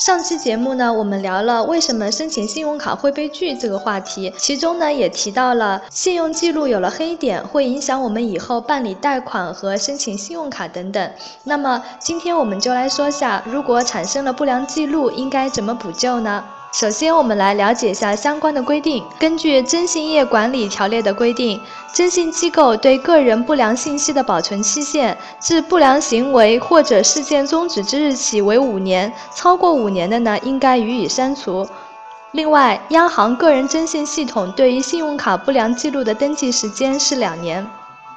上期节目呢，我们聊了为什么申请信用卡会被拒这个话题，其中呢也提到了信用记录有了黑点，会影响我们以后办理贷款和申请信用卡等等。那么今天我们就来说下，如果产生了不良记录，应该怎么补救呢？首先，我们来了解一下相关的规定。根据《征信业管理条例》的规定，征信机构对个人不良信息的保存期限，自不良行为或者事件终止之日起为五年，超过五年的呢，应该予以删除。另外，央行个人征信系统对于信用卡不良记录的登记时间是两年。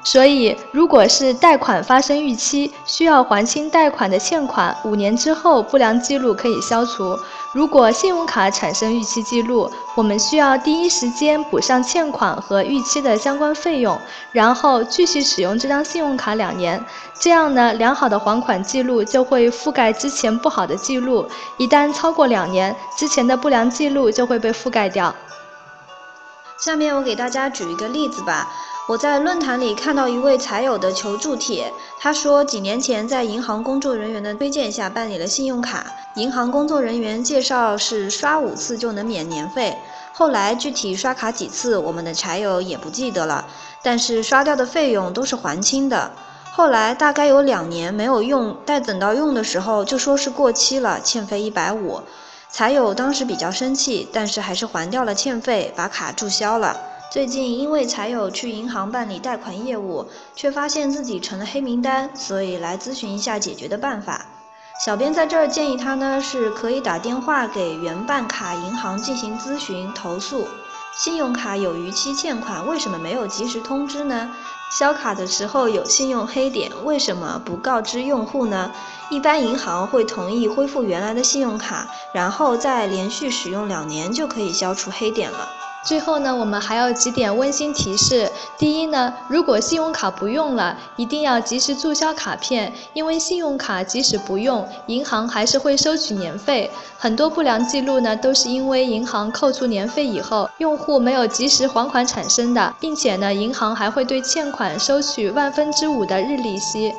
所以，如果是贷款发生逾期，需要还清贷款的欠款，五年之后不良记录可以消除。如果信用卡产生逾期记录，我们需要第一时间补上欠款和逾期的相关费用，然后继续使用这张信用卡两年。这样呢，良好的还款记录就会覆盖之前不好的记录。一旦超过两年，之前的不良记录就会被覆盖掉。下面我给大家举一个例子吧。我在论坛里看到一位财友的求助帖，他说几年前在银行工作人员的推荐下办理了信用卡，银行工作人员介绍是刷五次就能免年费，后来具体刷卡几次，我们的财友也不记得了，但是刷掉的费用都是还清的。后来大概有两年没有用，待等到用的时候就说是过期了，欠费一百五，财友当时比较生气，但是还是还掉了欠费，把卡注销了。最近因为财友去银行办理贷款业务，却发现自己成了黑名单，所以来咨询一下解决的办法。小编在这儿建议他呢，是可以打电话给原办卡银行进行咨询投诉。信用卡有逾期欠款，为什么没有及时通知呢？销卡的时候有信用黑点，为什么不告知用户呢？一般银行会同意恢复原来的信用卡，然后再连续使用两年就可以消除黑点了。最后呢，我们还有几点温馨提示。第一呢，如果信用卡不用了，一定要及时注销卡片，因为信用卡即使不用，银行还是会收取年费。很多不良记录呢，都是因为银行扣除年费以后，用户没有及时还款产生的，并且呢，银行还会对欠款收取万分之五的日利息。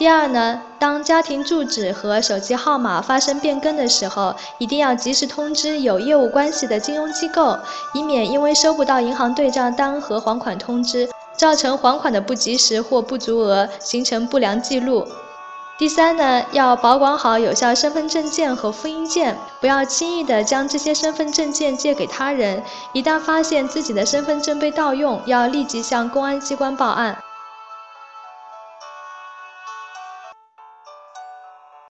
第二呢，当家庭住址和手机号码发生变更的时候，一定要及时通知有业务关系的金融机构，以免因为收不到银行对账单和还款通知，造成还款的不及时或不足额，形成不良记录。第三呢，要保管好有效身份证件和复印件，不要轻易的将这些身份证件借给他人。一旦发现自己的身份证被盗用，要立即向公安机关报案。